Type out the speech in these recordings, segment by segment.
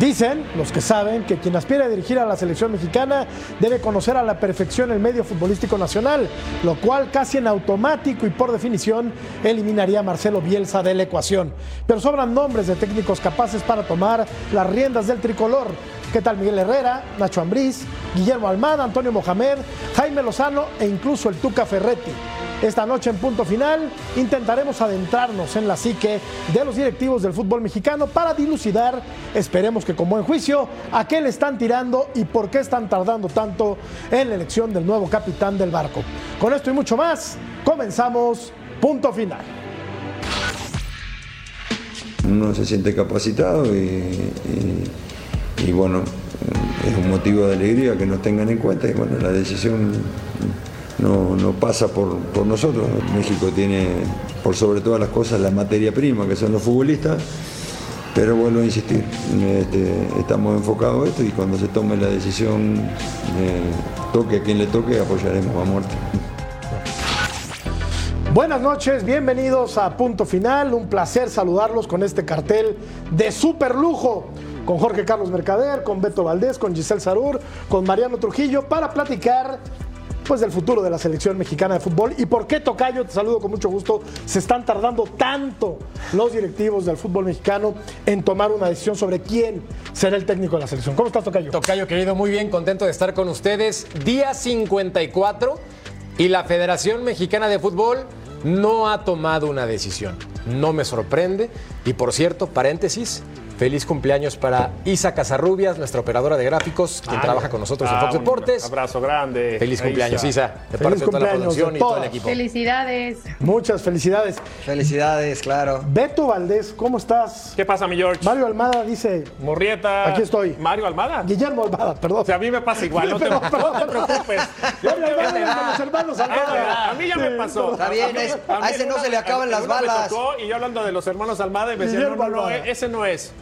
Dicen los que saben que quien aspira a dirigir a la selección mexicana debe conocer a la perfección el medio futbolístico nacional, lo cual casi en automático y por definición eliminaría a Marcelo Bielsa de la ecuación. Pero sobran nombres de técnicos capaces para tomar las riendas del tricolor. ¿Qué tal Miguel Herrera, Nacho Ambriz, Guillermo Almada, Antonio Mohamed, Jaime Lozano e incluso el Tuca Ferretti? Esta noche en punto final intentaremos adentrarnos en la psique de los directivos del fútbol mexicano para dilucidar, esperemos que con buen juicio, a qué le están tirando y por qué están tardando tanto en la elección del nuevo capitán del barco. Con esto y mucho más, comenzamos punto final. Uno se siente capacitado y, bueno, es un motivo de alegría que nos tengan en cuenta y bueno, la decisión no, pasa por, por, nosotros. México tiene, por sobre todas las cosas, la materia prima, que son los futbolistas. Pero vuelvo a insistir, este, estamos enfocados en esto y cuando se tome la decisión, toque a quien le toque, apoyaremos a muerte. Buenas noches, bienvenidos a Punto Final. Un placer saludarlos con este cartel de super lujo. Con Jorge Carlos Mercader, con Beto Valdés, con Giselle Sarur, con Mariano Trujillo, para platicar pues del futuro de la selección mexicana de fútbol y por qué Tocayo, te saludo con mucho gusto, se están tardando tanto los directivos del fútbol mexicano en tomar una decisión sobre quién será el técnico de la selección. ¿Cómo estás, Tocayo? Tocayo, querido, muy bien, contento de estar con ustedes. Día 54 y la Federación Mexicana de Fútbol no ha tomado una decisión. No me sorprende. Y por cierto, paréntesis, Feliz cumpleaños para Isa Casarrubias, nuestra operadora de gráficos, quien ah, trabaja con nosotros ah, en Fox Deportes. Un abrazo grande. Feliz cumpleaños, Isa. De Feliz parte de toda la producción y todo el equipo. Felicidades. Muchas felicidades. Felicidades, claro. Beto Valdés, ¿cómo estás? ¿Qué pasa, mi George? Mario Almada dice. Morrieta. Aquí estoy. Mario Almada. Guillermo Almada, perdón. O sea, a mí me pasa igual, no te, no te preocupes. Yo me los hermanos Almada. A mí ya me pasó. Está bien, a ese no se le acaban las balas. Y yo hablando de los hermanos Almada y me decían, no, no, ese no es.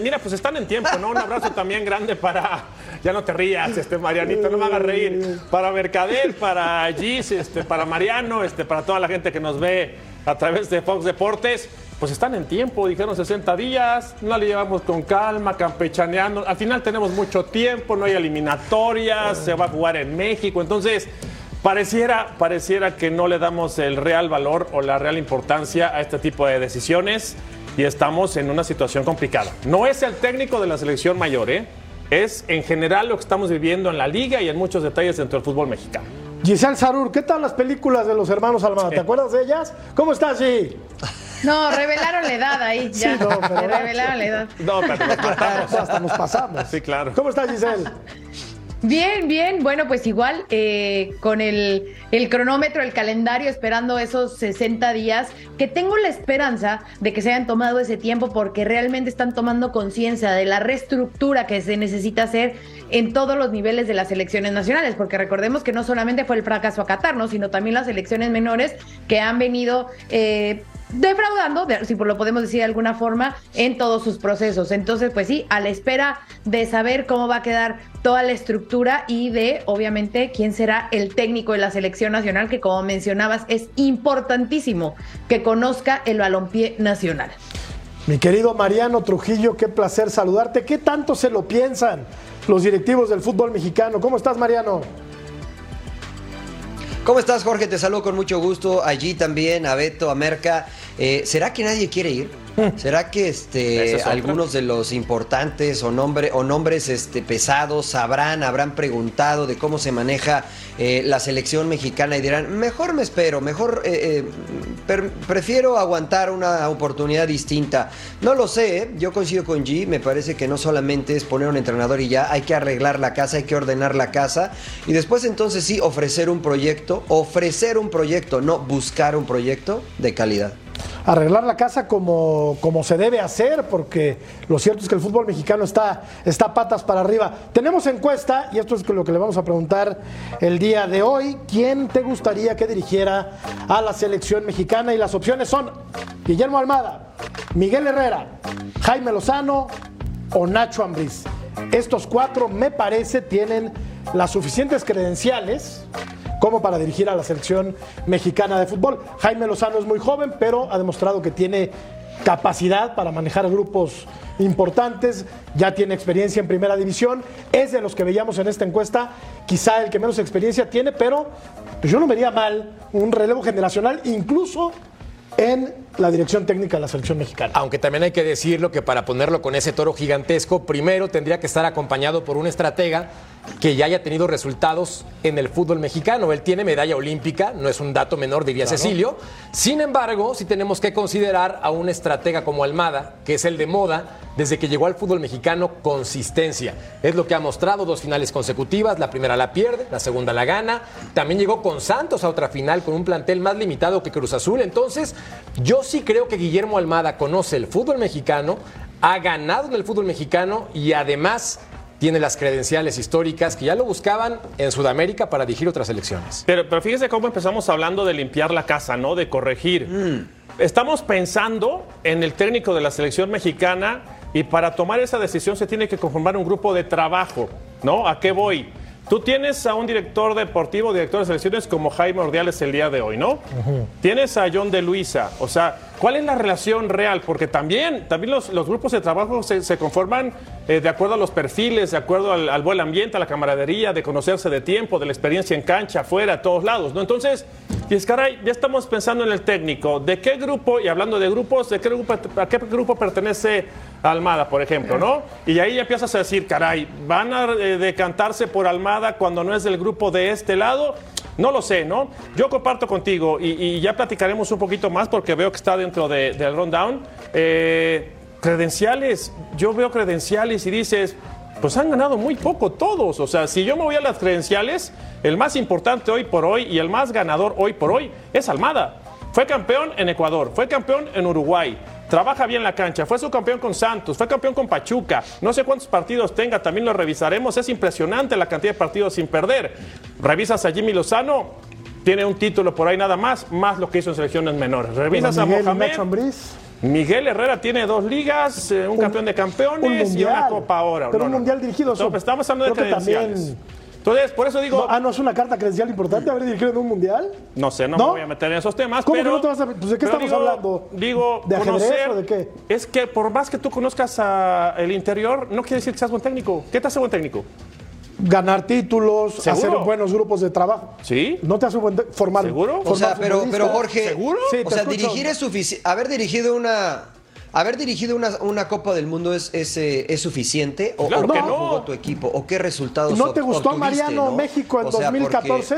Mira, pues están en tiempo, ¿no? Un abrazo también grande para, ya no te rías, este Marianito, no me hagas reír, para Mercader, para Gis, este, para Mariano, este, para toda la gente que nos ve a través de Fox Deportes. Pues están en tiempo, dijeron 60 días, no le llevamos con calma, campechaneando. Al final tenemos mucho tiempo, no hay eliminatorias, se va a jugar en México. Entonces, pareciera, pareciera que no le damos el real valor o la real importancia a este tipo de decisiones y estamos en una situación complicada. No es el técnico de la selección mayor, ¿eh? es en general lo que estamos viviendo en la liga y en muchos detalles dentro del fútbol mexicano. Giselle Sarur, ¿qué tal las películas de los hermanos Almada? ¿Te acuerdas de ellas? ¿Cómo estás, sí? No, revelaron la edad ahí. Ya. Sí, no, pero revelaron la edad. No, pero nos pasamos. Hasta nos pasamos. Sí, claro. ¿Cómo estás, Giselle? Bien, bien. Bueno, pues igual eh, con el, cronómetro, el calendario, esperando esos 60 días, que tengo la esperanza de que se hayan tomado ese tiempo porque realmente están tomando conciencia de la reestructura que se necesita hacer en todos los niveles de las elecciones nacionales, porque recordemos que no solamente fue el fracaso a Qatar, ¿no? sino también las elecciones menores que han venido... Eh, defraudando, si lo podemos decir de alguna forma, en todos sus procesos. Entonces, pues sí, a la espera de saber cómo va a quedar toda la estructura y de, obviamente, quién será el técnico de la selección nacional, que como mencionabas, es importantísimo que conozca el balompié nacional. Mi querido Mariano Trujillo, qué placer saludarte. ¿Qué tanto se lo piensan los directivos del fútbol mexicano? ¿Cómo estás, Mariano? ¿Cómo estás, Jorge? Te saludo con mucho gusto. Allí también, a Beto, a Merca. Eh, ¿Será que nadie quiere ir? ¿Será que este, algunos de los importantes o, nombre, o nombres este, pesados sabrán, habrán preguntado de cómo se maneja eh, la selección mexicana y dirán, mejor me espero, mejor eh, prefiero aguantar una oportunidad distinta? No lo sé, yo coincido con G, me parece que no solamente es poner un entrenador y ya, hay que arreglar la casa, hay que ordenar la casa y después entonces sí ofrecer un proyecto, ofrecer un proyecto, no buscar un proyecto de calidad. Arreglar la casa como, como se debe hacer, porque lo cierto es que el fútbol mexicano está, está patas para arriba. Tenemos encuesta, y esto es lo que le vamos a preguntar el día de hoy. ¿Quién te gustaría que dirigiera a la selección mexicana? Y las opciones son Guillermo Almada, Miguel Herrera, Jaime Lozano o Nacho Ambriz. Estos cuatro, me parece, tienen las suficientes credenciales como para dirigir a la selección mexicana de fútbol. Jaime Lozano es muy joven, pero ha demostrado que tiene capacidad para manejar grupos importantes, ya tiene experiencia en primera división, es de los que veíamos en esta encuesta, quizá el que menos experiencia tiene, pero pues yo no vería mal un relevo generacional, incluso en la dirección técnica de la selección mexicana. Aunque también hay que decirlo que para ponerlo con ese toro gigantesco, primero tendría que estar acompañado por un estratega que ya haya tenido resultados en el fútbol mexicano. Él tiene medalla olímpica, no es un dato menor, diría Cecilio. Sin embargo, sí tenemos que considerar a un estratega como Almada, que es el de moda, desde que llegó al fútbol mexicano, consistencia. Es lo que ha mostrado dos finales consecutivas, la primera la pierde, la segunda la gana. También llegó con Santos a otra final con un plantel más limitado que Cruz Azul. Entonces, yo sí creo que Guillermo Almada conoce el fútbol mexicano, ha ganado en el fútbol mexicano y además tiene las credenciales históricas que ya lo buscaban en Sudamérica para dirigir otras elecciones. Pero, pero fíjese cómo empezamos hablando de limpiar la casa, ¿no? De corregir. Mm. Estamos pensando en el técnico de la selección mexicana y para tomar esa decisión se tiene que conformar un grupo de trabajo, ¿no? ¿A qué voy? Tú tienes a un director deportivo, director de selecciones como Jaime Ordiales el día de hoy, ¿no? Tienes a John de Luisa. O sea, ¿cuál es la relación real? Porque también, también los, grupos de trabajo se, conforman eh, de acuerdo a los perfiles, de acuerdo al, buen ambiente, a la camaradería, de conocerse de tiempo, de la experiencia en cancha, afuera, a todos lados, ¿no? Entonces, y es caray, ya estamos pensando en el técnico. ¿De qué grupo, y hablando de grupos, de qué grupo, a qué grupo pertenece Almada, por ejemplo, ¿no? Y ahí ya empiezas a decir, caray, ¿van a eh, decantarse por Almada cuando no es del grupo de este lado? No lo sé, ¿no? Yo comparto contigo y, ya platicaremos un poquito más porque veo que está dentro del rundown. Eh, credenciales, yo veo credenciales y dices, pues han ganado muy poco todos. O sea, si yo me voy a las credenciales, el más importante hoy por hoy y el más ganador hoy por hoy es Almada. Fue campeón en Ecuador, fue campeón en Uruguay, trabaja bien la cancha, fue su campeón con Santos, fue campeón con Pachuca, no sé cuántos partidos tenga, también lo revisaremos, es impresionante la cantidad de partidos sin perder. Revisas a Jimmy Lozano, tiene un título por ahí nada más, más lo que hizo en selecciones menores. Revisas a Mohamed. Miguel Herrera tiene dos ligas, eh, un, campeón de campeones y una Copa ahora. Pero un mundial dirigido. estamos hablando de credenciales. Entonces, por eso digo. ah, no es una carta credencial importante haber dirigido en un mundial. No sé, no, me voy a meter en esos temas. ¿Cómo pero, que no te vas a.? Pues, ¿De qué estamos hablando? Digo, ¿de conocer, o de qué? Es que por más que tú conozcas el interior, no quiere decir que seas buen técnico. ¿Qué te hace buen técnico? Ganar títulos, hacer buenos grupos de trabajo. ¿Sí? No te hace buen formar. ¿Seguro? O sea, pero, pero Jorge, ¿Seguro? o sea, dirigir es suficiente. Haber dirigido una ¿Haber dirigido una, una Copa del Mundo es, es, eh, es suficiente? ¿O, claro o que no. jugó tu equipo? ¿O qué resultados ¿No te gustó Mariano México en 2014?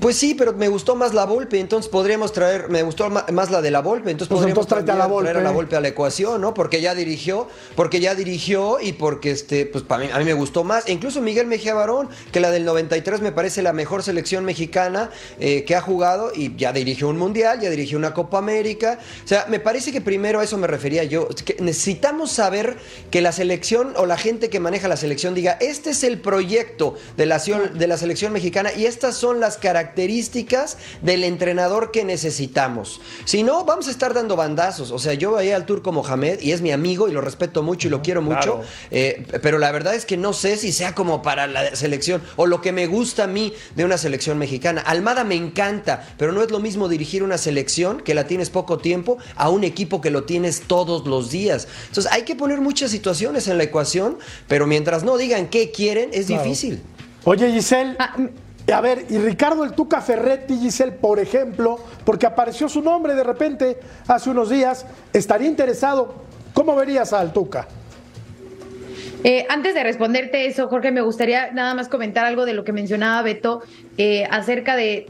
Pues sí, pero me gustó más la Volpe, entonces podríamos traer, me gustó más la de la Volpe, entonces pues podríamos entonces a la Volpe. traer a la Volpe a la ecuación, ¿no? Porque ya dirigió, porque ya dirigió y porque este, pues para mí, a mí me gustó más. E incluso Miguel Mejía Barón, que la del 93 me parece la mejor selección mexicana eh, que ha jugado y ya dirigió un mundial, ya dirigió una Copa América. O sea, me parece que primero a eso me refería yo. Que necesitamos saber que la selección o la gente que maneja la selección diga, este es el proyecto de la, de la selección mexicana y estas son las características características del entrenador que necesitamos. Si no, vamos a estar dando bandazos. O sea, yo veía al turco Mohamed y es mi amigo y lo respeto mucho y lo quiero mucho, eh, pero la verdad es que no sé si sea como para la selección o lo que me gusta a mí de una selección mexicana. Almada me encanta, pero no es lo mismo dirigir una selección que la tienes poco tiempo a un equipo que lo tienes todos los días. Entonces hay que poner muchas situaciones en la ecuación, pero mientras no digan qué quieren, es difícil. Oye, Giselle. Ah, a ver, y Ricardo el Tuca Ferretti, Giselle, por ejemplo, porque apareció su nombre de repente hace unos días, estaría interesado. ¿Cómo verías al Tuca? Eh, antes de responderte eso, Jorge, me gustaría nada más comentar algo de lo que mencionaba Beto eh, acerca de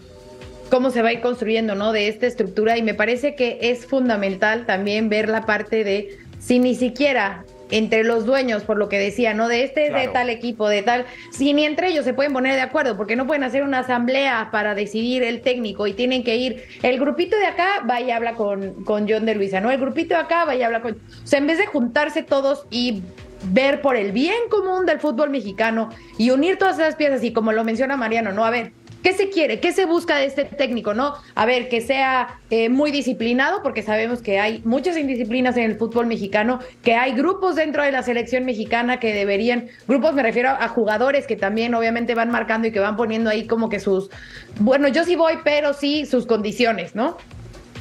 cómo se va a ir construyendo, ¿no? De esta estructura y me parece que es fundamental también ver la parte de si ni siquiera entre los dueños, por lo que decía, ¿no? De este, de tal equipo, de tal, si ni entre ellos se pueden poner de acuerdo, porque no pueden hacer una asamblea para decidir el técnico y tienen que ir, el grupito de acá vaya y habla con, con John de Luisa, ¿no? El grupito de acá vaya y habla con... O sea, en vez de juntarse todos y ver por el bien común del fútbol mexicano y unir todas esas piezas y como lo menciona Mariano, ¿no? A ver, ¿Qué se quiere? ¿Qué se busca de este técnico? No, a ver, que sea eh, muy disciplinado, porque sabemos que hay muchas indisciplinas en el fútbol mexicano, que hay grupos dentro de la selección mexicana que deberían, grupos me refiero a jugadores que también obviamente van marcando y que van poniendo ahí como que sus, bueno, yo sí voy, pero sí sus condiciones, ¿no?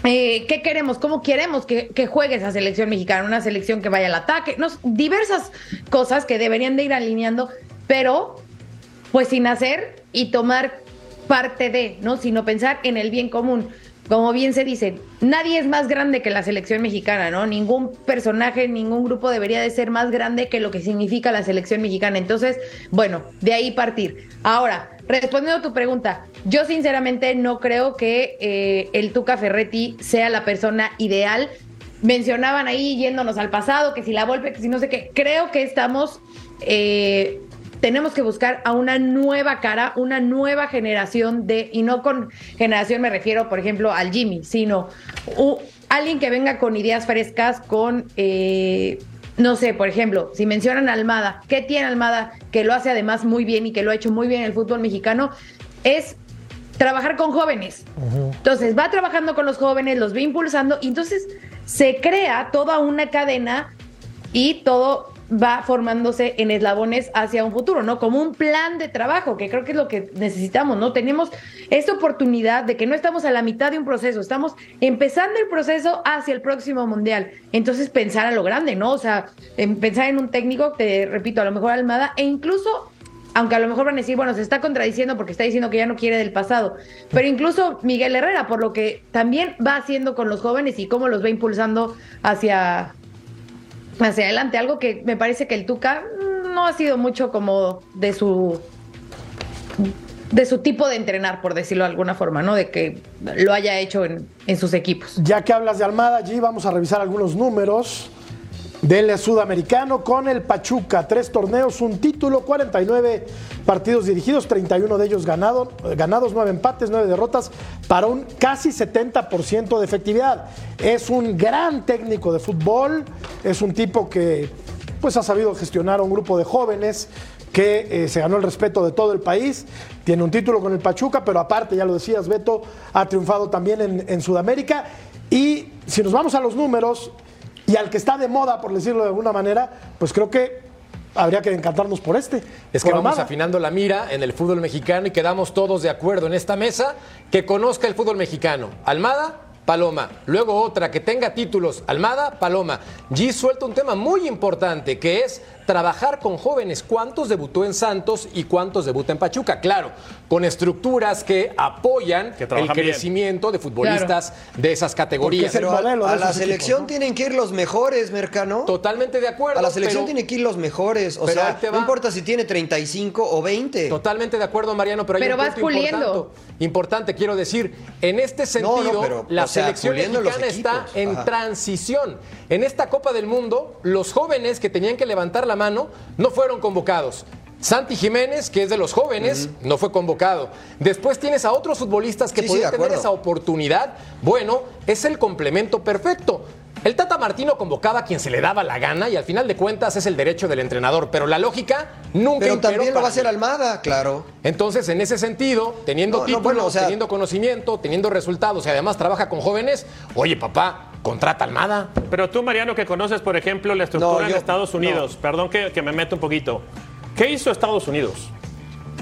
Eh, ¿Qué queremos? ¿Cómo queremos que, juegue esa selección mexicana? Una selección que vaya al ataque, no, diversas cosas que deberían de ir alineando, pero pues sin hacer y tomar parte de, ¿no? Sino pensar en el bien común. Como bien se dice, nadie es más grande que la selección mexicana, ¿no? Ningún personaje, ningún grupo debería de ser más grande que lo que significa la selección mexicana. Entonces, bueno, de ahí partir. Ahora, respondiendo a tu pregunta, yo sinceramente no creo que eh, el Tuca Ferretti sea la persona ideal. Mencionaban ahí yéndonos al pasado, que si la Volpe, que si no sé qué. Creo que estamos eh, tenemos que buscar a una nueva cara, una nueva generación de, y no con generación me refiero, por ejemplo, al Jimmy, sino alguien que venga con ideas frescas, con, eh, no sé, por ejemplo, si mencionan a Almada, ¿qué tiene Almada que lo hace además muy bien y que lo ha hecho muy bien en el fútbol mexicano? Es trabajar con jóvenes. Entonces va trabajando con los jóvenes, los va impulsando y entonces se crea toda una cadena y todo va formándose en eslabones hacia un futuro, ¿no? Como un plan de trabajo, que creo que es lo que necesitamos, ¿no? Tenemos esta oportunidad de que no estamos a la mitad de un proceso, estamos empezando el proceso hacia el próximo mundial. Entonces, pensar a lo grande, ¿no? O sea, pensar en un técnico, te repito, a lo mejor Almada, e incluso aunque a lo mejor van a decir, bueno, se está contradiciendo porque está diciendo que ya no quiere del pasado, pero incluso Miguel Herrera, por lo que también va haciendo con los jóvenes y cómo los va impulsando hacia, hacia adelante. Algo que me parece que el Tuca no ha sido mucho como de su de su tipo de entrenar, por decirlo de alguna forma, ¿no? De que lo haya hecho en, en sus equipos. Ya que hablas de Almada, allí vamos a revisar algunos números del sudamericano con el Pachuca. Tres torneos, un título, 49 partidos dirigidos, 31 de ellos ganado, ganados, 9 empates, 9 derrotas, para un casi 70% de efectividad. Es un gran técnico de fútbol, es un tipo que pues ha sabido gestionar a un grupo de jóvenes que eh, se ganó el respeto de todo el país, tiene un título con el Pachuca, pero aparte, ya lo decías, Beto, ha triunfado también en, en Sudamérica. Y si nos vamos a los números, y al que está de moda, por decirlo de alguna manera, pues creo que habría que encantarnos por este. Es que vamos afinando la mira en el fútbol mexicano y quedamos todos de acuerdo en esta mesa que conozca el fútbol mexicano. Almada, Paloma. Luego otra que tenga títulos, Almada, Paloma. G suelta un tema muy importante que es trabajar con jóvenes. ¿Cuántos debutó en Santos y cuántos debuta en Pachuca? Claro, con estructuras que apoyan el crecimiento de futbolistas de esas categorías. Pero a, la selección tienen que ir los mejores, Mercano. Totalmente de acuerdo. A la selección tienen que ir los mejores. O sea, no importa si tiene 35 o 20. Totalmente de acuerdo, Mariano, pero hay pero un vas puliendo. Importante, quiero decir, en este sentido, la selección mexicana está en transición. En esta Copa del Mundo, los jóvenes que tenían que levantar la mano no fueron convocados. Santi Jiménez, que es de los jóvenes, no fue convocado. Después tienes a otros futbolistas que pueden tener esa oportunidad. Bueno, es el complemento perfecto. El Tata Martino convocaba a quien se le daba la gana y al final de cuentas es el derecho del entrenador, pero la lógica nunca Pero también lo va a hacer Almada, claro. Entonces, en ese sentido, teniendo títulos, teniendo conocimiento, teniendo resultados y además trabaja con jóvenes, oye papá, contrata Almada. Pero tú, Mariano, que conoces, por ejemplo, la estructura en Estados Unidos, perdón que, que me meto un poquito. ¿Qué hizo Estados Unidos?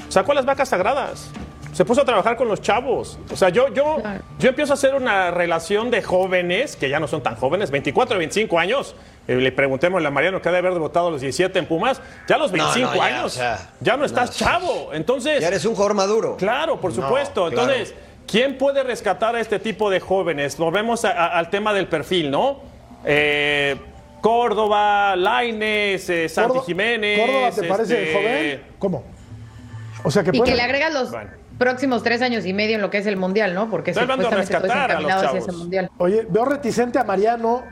Sacó las vacas sagradas. Se puso a trabajar con los chavos. O sea, yo, yo, yo empiezo a hacer una relación de jóvenes, que ya no son tan jóvenes, 24, 25 años. Eh, le preguntemos a Mariano que ha de haber votado a los 17 en Pumas. Ya a los 25 años, ya no estás chavo. Entonces. Ya eres un jugador maduro. Claro, por supuesto. Entonces, ¿quién puede rescatar a este tipo de jóvenes? Volvemos al tema del perfil, ¿no? Eh, Córdoba, Laines, eh, Santi Jiménez. ¿Córdoba te parece este, joven? ¿Cómo? O sea que Y que le agregas los próximos tres años y medio en lo que es el mundial, ¿no? Porque a rescatar a los hacia ese mundial. Oye, veo reticente a Mariano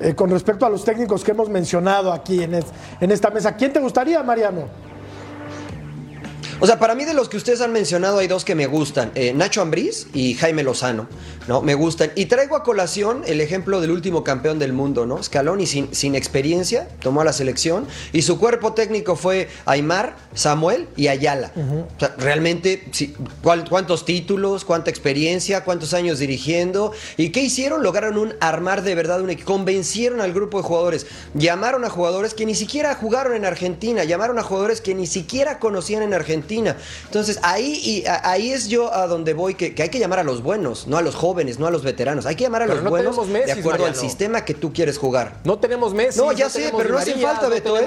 eh, con respecto a los técnicos que hemos mencionado aquí en, en esta mesa. ¿Quién te gustaría, Mariano? O sea, para mí de los que ustedes han mencionado hay dos que me gustan, eh, Nacho Ambriz y Jaime Lozano, ¿no? Me gustan. Y traigo a colación el ejemplo del último campeón del mundo, ¿no? Scaloni sin, sin experiencia, tomó a la selección y su cuerpo técnico fue Aymar, Samuel y Ayala. O sea, realmente, ¿cuántos títulos, cuánta experiencia, cuántos años dirigiendo? ¿Y qué hicieron? Lograron un armar de verdad un equipo, convencieron al grupo de jugadores, llamaron a jugadores que ni siquiera jugaron en Argentina, llamaron a jugadores que ni siquiera conocían en Argentina entonces ahí, y, ahí es yo a donde voy, que, hay que llamar a los buenos, no a los jóvenes, no a los veteranos. Hay que llamar a los buenos de acuerdo al sistema que tú quieres jugar. No tenemos Messi. No, ya sé, pero no hace falta, Beto. ¿eh?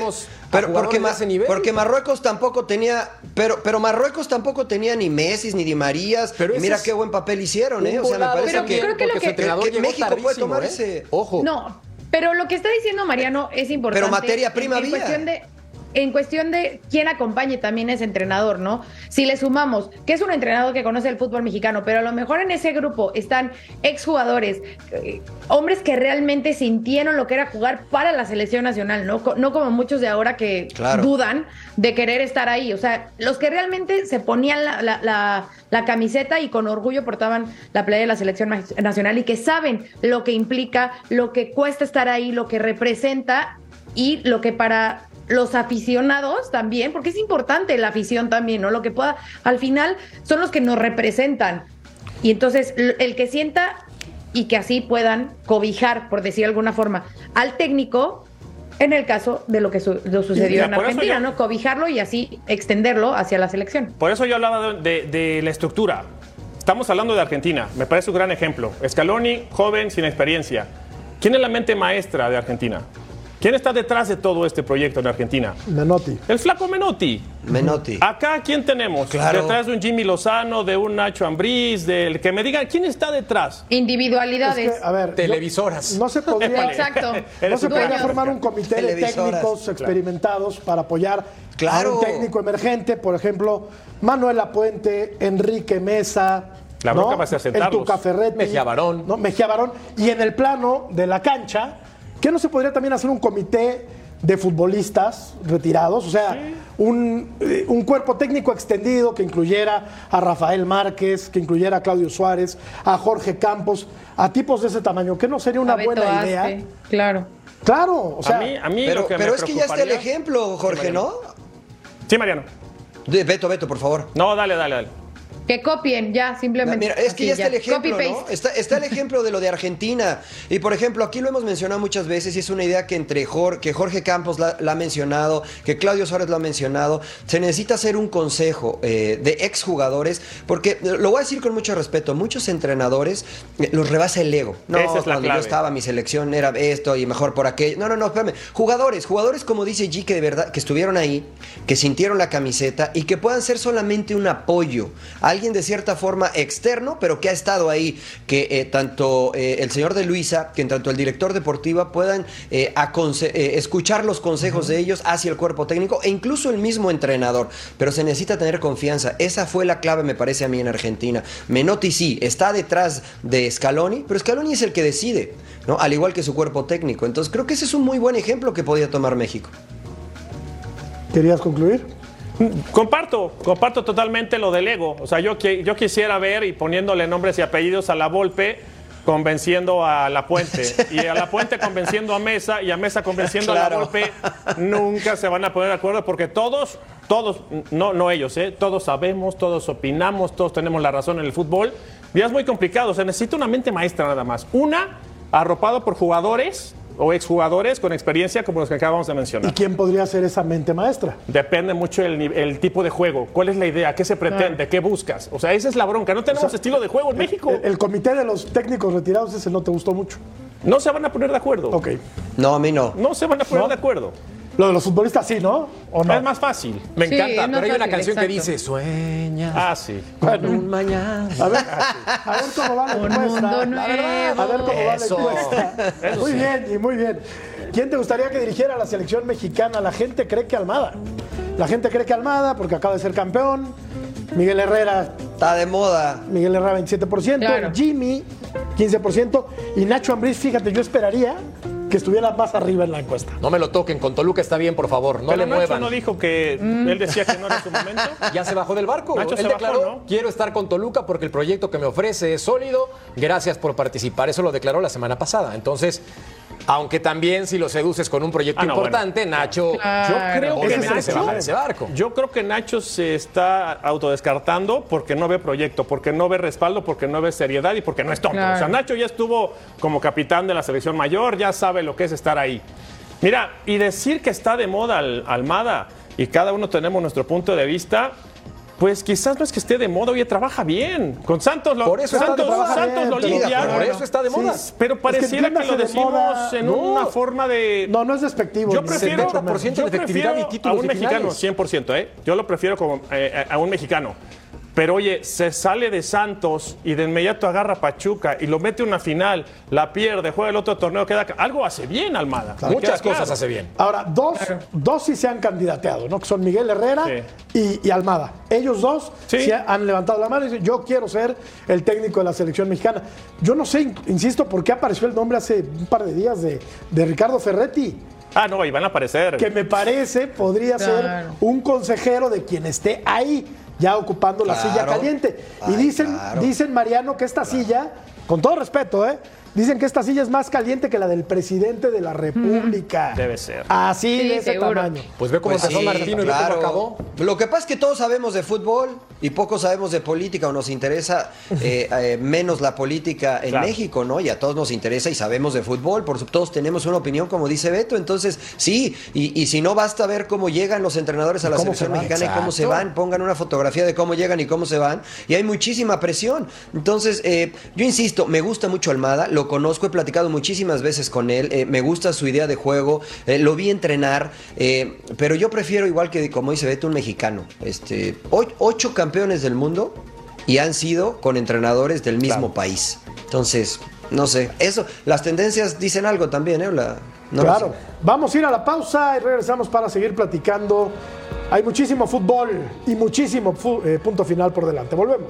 Pero porque, porque Marruecos tampoco tenía, pero, pero Marruecos tampoco tenía ni Messi ni Di Marías. Pero y mira qué buen papel hicieron, ¿eh? O sea, me parece que, creo que, que, México puede tomar ¿eh? ese. Ojo. No, pero lo que está diciendo Mariano es importante. Pero materia prima en, cuestión de en cuestión de quién acompañe también ese entrenador, ¿no? Si le sumamos que es un entrenador que conoce el fútbol mexicano, pero a lo mejor en ese grupo están exjugadores, eh, hombres que realmente sintieron lo que era jugar para la selección nacional, ¿no? No como muchos de ahora que dudan de querer estar ahí. O sea, los que realmente se ponían la, la camiseta y con orgullo portaban la playa de la selección nacional y que saben lo que implica, lo que cuesta estar ahí, lo que representa y lo que para los aficionados también, porque es importante la afición también, ¿no? Lo que pueda, al final son los que nos representan. Y entonces el que sienta y que así puedan cobijar, por decir de alguna forma, al técnico, en el caso de lo que sucedió en Argentina, ¿no? Cobijarlo y así extenderlo hacia la selección. Por eso yo hablaba de, de, la estructura. Estamos hablando de Argentina, me parece un gran ejemplo. Scaloni, joven, sin experiencia. ¿Quién es la mente maestra de Argentina? ¿Quién está detrás de todo este proyecto en Argentina? Menotti. El flaco Menotti. Menotti. Acá, ¿quién tenemos? Claro. Detrás de un Jimmy Lozano, de un Nacho Ambriz, del que me diga, ¿quién está detrás? Individualidades. a ver, Televisoras. No, se podría, Exacto. no se podría formar un comité de técnicos experimentados para apoyar claro. a un técnico emergente, por ejemplo, Manuel Apuente, Enrique Mesa. La bronca va a ser sentarlos. El Tuca Ferretti, Mejía Barón. ¿no? Mejía Barón. Y en el plano de la cancha ¿Qué no se podría también hacer un comité de futbolistas retirados? O sea, eh, un, cuerpo técnico extendido que incluyera a Rafael Márquez, que incluyera a Claudio Suárez, a Jorge Campos, a tipos de ese tamaño. ¿Qué no sería una buena idea? Claro. Claro, o sea. A mí, pero, pero es que ya está el ejemplo, Jorge, ¿no? Sí, Mariano. Beto, Beto, por favor. No, dale, dale, dale. Que copien, ya, simplemente. Mira, es que ya está el ejemplo, ¿no? Está, el ejemplo de lo de Argentina. Y por ejemplo, aquí lo hemos mencionado muchas veces y es una idea que entre Jorge, que Jorge Campos la, ha mencionado, que Claudio Suárez lo ha mencionado. Se necesita hacer un consejo eh, de exjugadores, porque lo voy a decir con mucho respeto, muchos entrenadores eh, los rebasa el ego. No, Esa es la cuando clave. yo estaba, mi selección era esto y mejor por aquello. No, no, no, espérame. Jugadores, jugadores como dice G, que de verdad, que estuvieron ahí, que sintieron la camiseta y que puedan ser solamente un apoyo alguien de cierta forma externo, pero que ha estado ahí, que eh, tanto eh, el señor de Luisa, que tanto el director deportiva puedan eh, escuchar los consejos de ellos hacia el cuerpo técnico e incluso el mismo entrenador. Pero se necesita tener confianza. Esa fue la clave, me parece a mí, en Argentina. Menotti sí, está detrás de Scaloni, pero Scaloni es el que decide, ¿no? Al igual que su cuerpo técnico. Entonces creo que ese es un muy buen ejemplo que podía tomar México. ¿Querías concluir? Comparto, comparto totalmente lo del ego. O sea, yo, yo quisiera ver y poniéndole nombres y apellidos a la Volpe convenciendo a la Puente y a la Puente convenciendo a Mesa y a Mesa convenciendo a la Volpe, nunca se van a poner de acuerdo porque todos, todos, no, no ellos, ¿eh? todos sabemos, todos opinamos, todos tenemos la razón en el fútbol. Y es muy complicado, se necesita una mente maestra nada más. Una, arropado por jugadores o exjugadores con experiencia como los que acabamos de mencionar. ¿Y quién podría ser esa mente maestra? Depende mucho el, tipo de juego. ¿Cuál es la idea? ¿Qué se pretende? ¿Qué buscas? O sea, esa es la bronca. No tenemos estilo de juego en México. El, comité de los técnicos retirados, ese no te gustó mucho. No se van a poner de acuerdo. Ok. No, a mí no. No se van a poner de acuerdo. Lo de los futbolistas sí, ¿no? ¿O no? Es más fácil. Me Sí, encanta, pero hay una canción que dice Sueña Ah, sí. con un mañana. A ver, a ver cómo va la encuesta. La verdad, a ver cómo va la Eso. encuesta. Muy bien, y muy bien. ¿Quién te gustaría que dirigiera la selección mexicana? La gente cree que Almada. La gente cree que Almada, porque acaba de ser campeón. Miguel Herrera, Está de moda. Miguel Herrera 27%, Claro. Jimmy 15% y Nacho Ambriz, fíjate, yo esperaría que estuviera más arriba en la encuesta. No me lo toquen, con Toluca está bien, por favor, no Pero le Nacho muevan. no dijo que él decía que no era su momento. Ya se bajó del barco. Nacho Él se bajó, declaró, ¿no? quiero estar con Toluca porque el proyecto que me ofrece es sólido. Gracias por participar. Eso lo declaró la semana pasada. Entonces, aunque también si lo seduces con un proyecto Ah, no, importante, Nacho, Yo creo que obviamente se Nacho, baja de ese barco. Yo creo que Nacho se está autodescartando porque no ve proyecto, porque no ve respaldo, porque no ve seriedad y porque no es tonto. Claro. O sea, Nacho ya estuvo como capitán de la selección mayor, ya sabe lo que es estar ahí. Mira, y decir que está de moda Al- Almada y cada uno tenemos nuestro punto de vista. Pues quizás no es que esté de moda, oye, trabaja bien. Con Santos lo, Por eso está Santos, lo limpiaron. Por eso está de moda. Pero pareciera que, lo de decimos en No. una forma de. No, no es despectivo. Yo prefiero, 70% yo de efectividad prefiero y títulos a un mexicano, finales. 100%, ¿eh? Yo lo prefiero como eh, a un mexicano. Pero oye, se sale de Santos y de inmediato agarra a Pachuca y lo mete a una final, la pierde, juega el otro torneo, queda. Algo hace bien, Almada. Muchas cosas claro. hace bien. Ahora, dos, dos sí se han candidateado, ¿no? Que son Miguel Herrera y, y Almada. Ellos dos Sí. han levantado la mano y dicen, yo quiero ser el técnico de la selección mexicana. Yo no sé, in- insisto, por qué apareció el nombre hace un par de días de, de Ricardo Ferretti, Ah, no, y van a aparecer. que me parece podría ser un consejero de quien esté ahí, ya ocupando la silla caliente. y dicen, claro. dicen, Mariano, que esta silla, con todo respeto, ¿eh? Dicen que esta silla es más caliente que la del presidente de la República. Debe ser. Así Sí, de ese seguro. tamaño. Pues ve cómo Pues empezó sí, Martino y ve cómo acabó. Lo que pasa es que todos sabemos de fútbol y poco sabemos de política o nos interesa eh, eh, menos la política en Claro. México, ¿no? Y a todos nos interesa y sabemos de fútbol, por supuesto todos tenemos una opinión como dice Beto, entonces sí, y, y si no basta ver cómo llegan los entrenadores a la cómo se selección van. mexicana y cómo se Exacto. van, pongan una fotografía de cómo llegan y cómo se van, y hay muchísima presión. Entonces, eh, yo insisto, me gusta mucho Almada, lo conozco, he platicado muchísimas veces con él, eh, me gusta su idea de juego, eh, lo vi entrenar, eh, pero yo prefiero, igual que como dice Beto, un mexicano. Este, ocho campeones del mundo y han sido con entrenadores del mismo país. Entonces, no sé, eso, las tendencias dicen algo también, ¿eh? La- no lo claro. Vamos a ir a la pausa y regresamos para seguir platicando. Hay muchísimo fútbol y muchísimo fu- punto final por delante. Volvemos.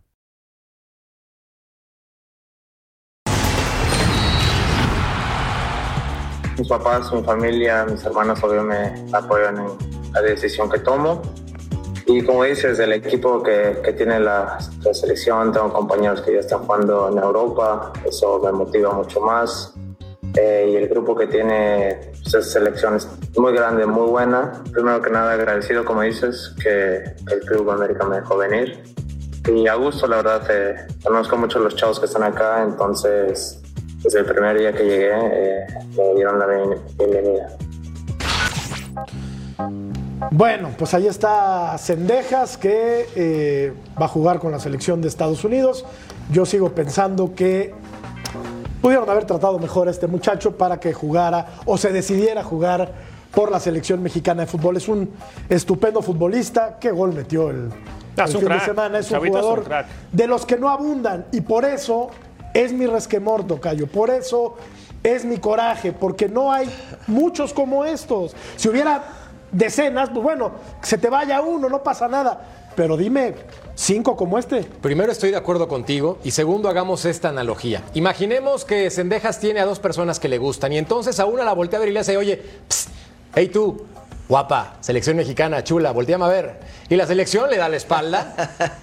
Mis papás, mi familia, mis hermanos obvio me apoyan en la decisión que tomo. Y como dices, el equipo que, que tiene la, la selección, tengo compañeros que ya están jugando en Europa, eso me motiva mucho más. Eh, y el grupo que tiene pues, esa selección es muy grande, muy buena. Primero que nada agradecido, como dices, que, que el Club América me dejó venir. Y a gusto, la verdad, eh, conozco mucho a los chavos que están acá, entonces desde el primer día que llegué eh, me dieron la bien- bienvenida. Bueno, pues ahí está Cendejas que eh, va a jugar con la selección de Estados Unidos. Yo sigo pensando que pudieron haber tratado mejor a este muchacho para que jugara o se decidiera jugar por la selección mexicana de fútbol. Es un estupendo futbolista. ¿Qué gol metió el, Ah, el fin crack. de semana? Es un Chavito es un jugador crack. de los que no abundan y por eso es mi resquemor, Tocayo. Por eso es mi coraje, porque no hay muchos como estos. Si hubiera decenas, pues bueno, se te vaya uno, no pasa nada. Pero dime, cinco como este. Primero estoy de acuerdo contigo y segundo hagamos esta analogía. Imaginemos que Sendejas tiene a dos personas que le gustan y entonces a una la voltea a ver y le hace, oye, psst, hey tú, guapa, selección mexicana, chula, volteame a ver. Y la selección le da la espalda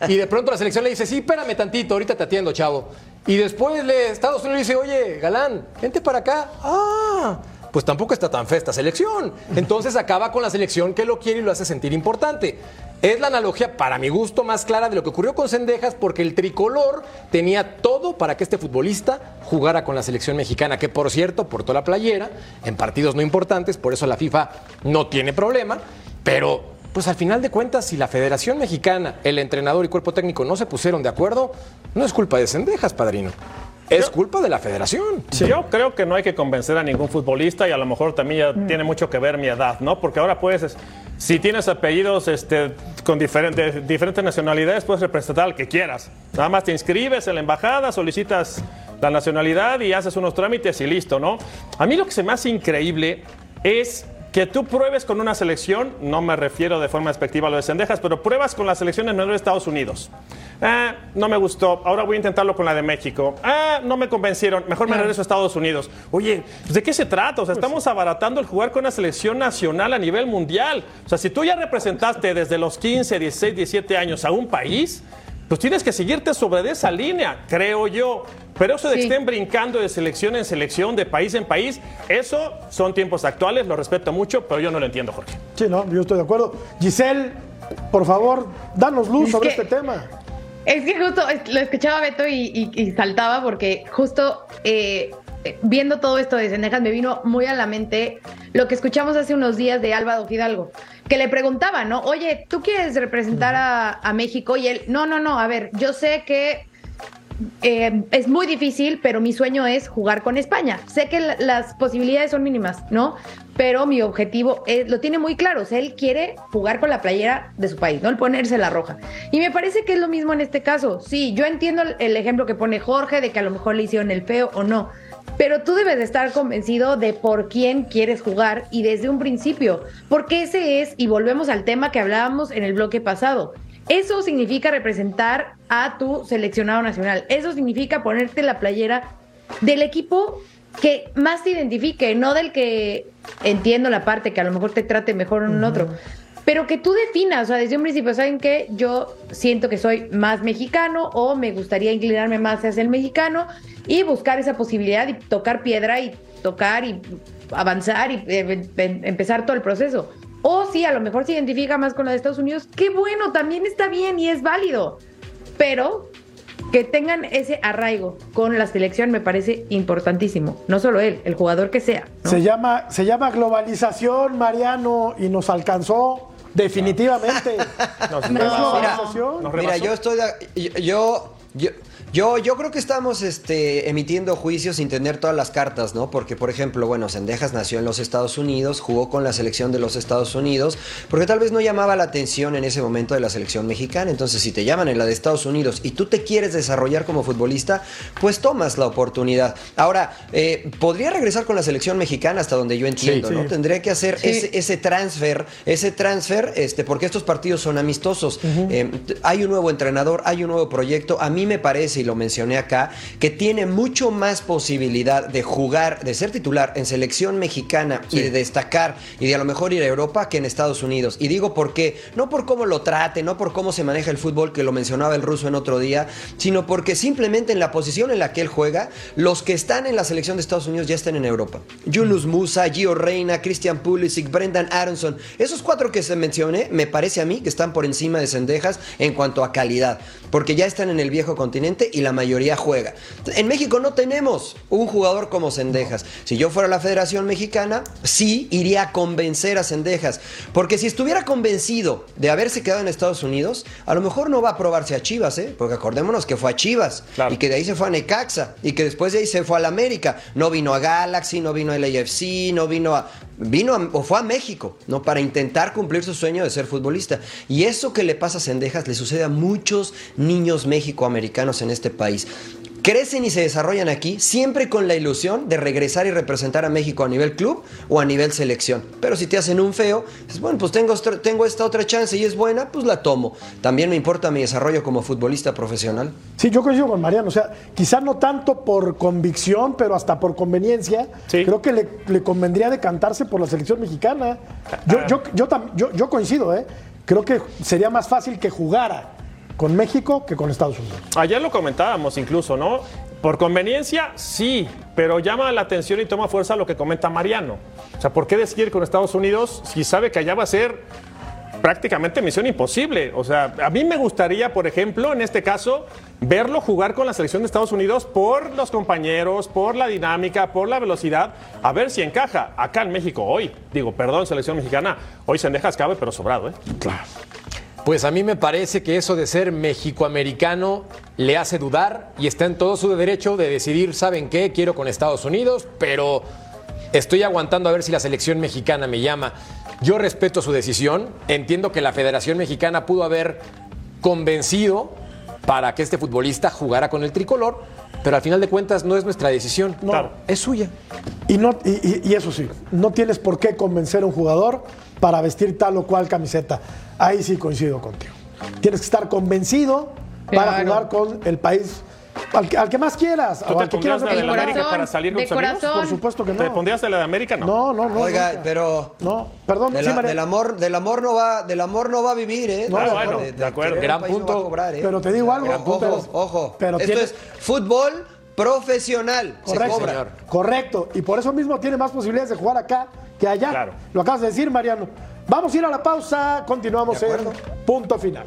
y de pronto la selección le dice, sí, espérame tantito, ahorita te atiendo, chavo. Y después le, Estados Unidos le dice, oye, galán, vente para acá. Ah, pues tampoco está tan fea esta selección. Entonces acaba con la selección que lo quiere y lo hace sentir importante. Es la analogía, para mi gusto, más clara de lo que ocurrió con Sendejas, porque el tricolor tenía todo para que este futbolista jugara con la selección mexicana, que por cierto portó la playera en partidos no importantes, por eso la FIFA no tiene problema, pero pues al final de cuentas, si la Federación Mexicana, el entrenador y cuerpo técnico no se pusieron de acuerdo, no es culpa de Cendejas, padrino. Es culpa de la federación. Yo creo que no hay que convencer a ningún futbolista y a lo mejor también ya tiene mucho que ver mi edad, ¿no? Porque ahora puedes, si tienes apellidos este, con diferentes, diferentes nacionalidades, puedes representar al que quieras. Nada más te inscribes en la embajada, solicitas la nacionalidad y haces unos trámites y listo, ¿no? A mí lo que se me hace increíble es que tú pruebes con una selección, no me refiero de forma despectiva a lo de Cendejas, pero pruebas con la selección de de Estados Unidos. Ah, no me gustó, ahora voy a intentarlo con la de México. Ah, no me convencieron, mejor me regreso a Estados Unidos. Oye, pues, ¿de qué se trata? O sea, estamos abaratando el jugar con una selección nacional a nivel mundial. O sea, si tú ya representaste desde los 15, 16, 17 años a un país, pues tienes que seguirte sobre esa línea, creo yo. Pero eso de que estén brincando de selección en selección, de país en país, eso son tiempos actuales, lo respeto mucho, pero yo no lo entiendo, Jorge. Sí, no, yo estoy de acuerdo. Giselle, por favor, danos luz sobre este tema. Es que justo lo escuchaba Beto y, saltaba porque justo eh, viendo todo esto de Cendejas me vino muy a la mente lo que escuchamos hace unos días de Álvaro Fidalgo, que le preguntaba, ¿no? Oye, ¿tú quieres representar a México? Y él, no, no, no, a ver, yo sé que eh, es muy difícil, pero mi sueño es jugar con España. Sé que las posibilidades son mínimas, ¿no? Pero mi objetivo lo tiene muy claro. O sea, él quiere jugar con la playera de su país, ¿no? El ponerse la roja. Y me parece que es lo mismo en este caso. Sí, yo entiendo el ejemplo que pone Jorge de que a lo mejor le hicieron el feo o no. Pero tú debes de estar convencido de por quién quieres jugar y desde un principio, porque ese es, y volvemos al tema que hablábamos en el bloque pasado, eso significa representar a tu seleccionado nacional. Eso significa ponerte la playera del equipo que más te identifique, no del que entiendo la parte que a lo mejor te trate mejor en un otro. Pero que tú definas, o sea, desde un principio, ¿saben qué? Yo siento que soy más mexicano o me gustaría inclinarme más hacia el mexicano y buscar esa posibilidad y tocar piedra y tocar y avanzar y eh, em, empezar todo el proceso. O si a lo mejor se identifica más con la de Estados Unidos, qué bueno, también está bien y es válido. Pero que tengan ese arraigo con la selección me parece importantísimo. No solo él, el jugador que sea. Se, llama, se llama globalización, Mariano, y nos alcanzó definitivamente. Mira, yo estoy... yo, yo yo, yo creo que estamos este, emitiendo juicios sin tener todas las cartas, ¿no? Porque, por ejemplo, bueno, Sendejas nació en los Estados Unidos, jugó con la selección de los Estados Unidos, porque tal vez no llamaba la atención en ese momento de la selección mexicana. Entonces, si te llaman en la de Estados Unidos y tú te quieres desarrollar como futbolista, pues tomas la oportunidad. Ahora, eh, podría regresar con la selección mexicana hasta donde yo entiendo, ¿no? Tendría que hacer ese, ese, transfer, ese transfer, este, porque estos partidos son amistosos. Eh, hay un nuevo entrenador, hay un nuevo proyecto. A mí me parece y lo mencioné acá, que tiene mucho más posibilidad de jugar, de ser titular en selección mexicana y de destacar y de a lo mejor ir a Europa que en Estados Unidos. Y digo por qué, no por cómo lo trate, no por cómo se maneja el fútbol, que lo mencionaba el ruso en otro día, sino porque simplemente en la posición en la que él juega, los que están en la selección de Estados Unidos ya están en Europa. Yunus Musa, Gio Reina, Christian Pulisic, Brendan Aronson, esos cuatro que se mencioné, me parece a mí que están por encima de Cendejas en cuanto a calidad, porque ya están en el viejo continente y la mayoría juega. En México no tenemos un jugador como Cendejas. Si yo fuera la Federación Mexicana, sí iría a convencer a Cendejas. Porque si estuviera convencido de haberse quedado en Estados Unidos, a lo mejor no va a probarse a Chivas, ¿eh? Porque acordémonos que fue a Chivas y que de ahí se fue a Necaxa y que después de ahí se fue a la América. No vino a Galaxy, no vino a LAFC, no vino a vino o fue a México, ¿no? Para intentar cumplir su sueño de ser futbolista. Y eso que le pasa a Cendejas le sucede a muchos niños mexicoamericanos en este país crecen y se desarrollan aquí, siempre con la ilusión de regresar y representar a México a nivel club o a nivel selección. Pero si te hacen un feo, dices, bueno, pues tengo, tengo esta otra chance y es buena, pues la tomo. También me importa mi desarrollo como futbolista profesional. Sí, yo coincido con Mariano. O sea, quizá no tanto por convicción, pero hasta por conveniencia. Creo que le, le, convendría decantarse por la selección mexicana. Yo, yo, yo, yo, yo coincido, ¿eh? Creo que sería más fácil que jugara con México que con Estados Unidos. Ayer lo comentábamos incluso, ¿no? Por conveniencia, sí, pero llama la atención y toma fuerza lo que comenta Mariano. O sea, ¿por qué decidir con Estados Unidos si sabe que allá va a ser prácticamente misión imposible. O sea, a mí me gustaría, por ejemplo, en este caso, verlo jugar con la selección de Estados Unidos por los compañeros, por la dinámica, por la velocidad, a ver si encaja. Acá en México hoy, digo, perdón, selección mexicana, hoy se deja cabe, pero sobrado, ¿eh? Claro. Pues a mí me parece que eso de ser mexicoamericano le hace dudar y está en todo su derecho de decidir, ¿saben qué? Quiero con Estados Unidos, pero estoy aguantando a ver si la selección mexicana me llama. Yo respeto su decisión, entiendo que la Federación Mexicana pudo haber convencido para que este futbolista jugara con el tricolor, pero al final de cuentas no es nuestra decisión, No. es suya. Y, no, y, y- y eso sí, no tienes por qué convencer a un jugador para vestir tal o cual camiseta. Ahí sí coincido contigo. Tienes que estar convencido para jugar con el país al, que- al que más quieras. ¿Tú te al que pondrías quieras la de la De América corazón, para salir con de tus amigos? Por supuesto que no. ¿Te pondrías de la de América? No. No, no, no. Oiga, nunca. pero No, perdón. de sí, la- María. del amor, del amor no va, del amor no va a vivir, ¿eh? No, De- bueno, de- de acuerdo. Gran no punto. a cobrar, ¿eh? Pero te digo algo, Ojo, pero- ojo. pero Esto tiene- es fútbol profesional. Se cobra. señor. correcto. Y por eso mismo tiene más posibilidades de jugar acá que allá. Claro. Lo acabas de decir, Mariano. Vamos a ir a la pausa. Continuamos en punto final.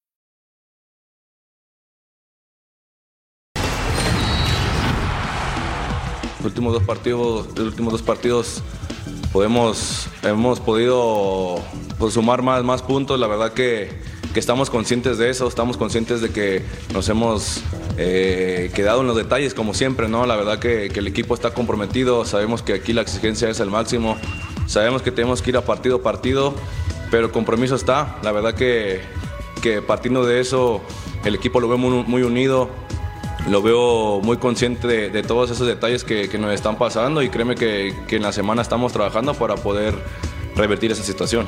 Los últimos dos partidos, los últimos dos partidos podemos, hemos podido pues, sumar más, más puntos. La verdad que, que estamos conscientes de eso, estamos conscientes de que nos hemos eh, quedado en los detalles como siempre, ¿no? La verdad que, que el equipo está comprometido, sabemos que aquí la exigencia es el máximo, sabemos que tenemos que ir a partido a partido, pero el compromiso está. La verdad que, que partiendo de eso el equipo lo ve muy, muy unido, lo veo muy consciente de, de todos esos detalles que, que nos están pasando y créeme que, que en la semana estamos trabajando para poder revertir esa situación.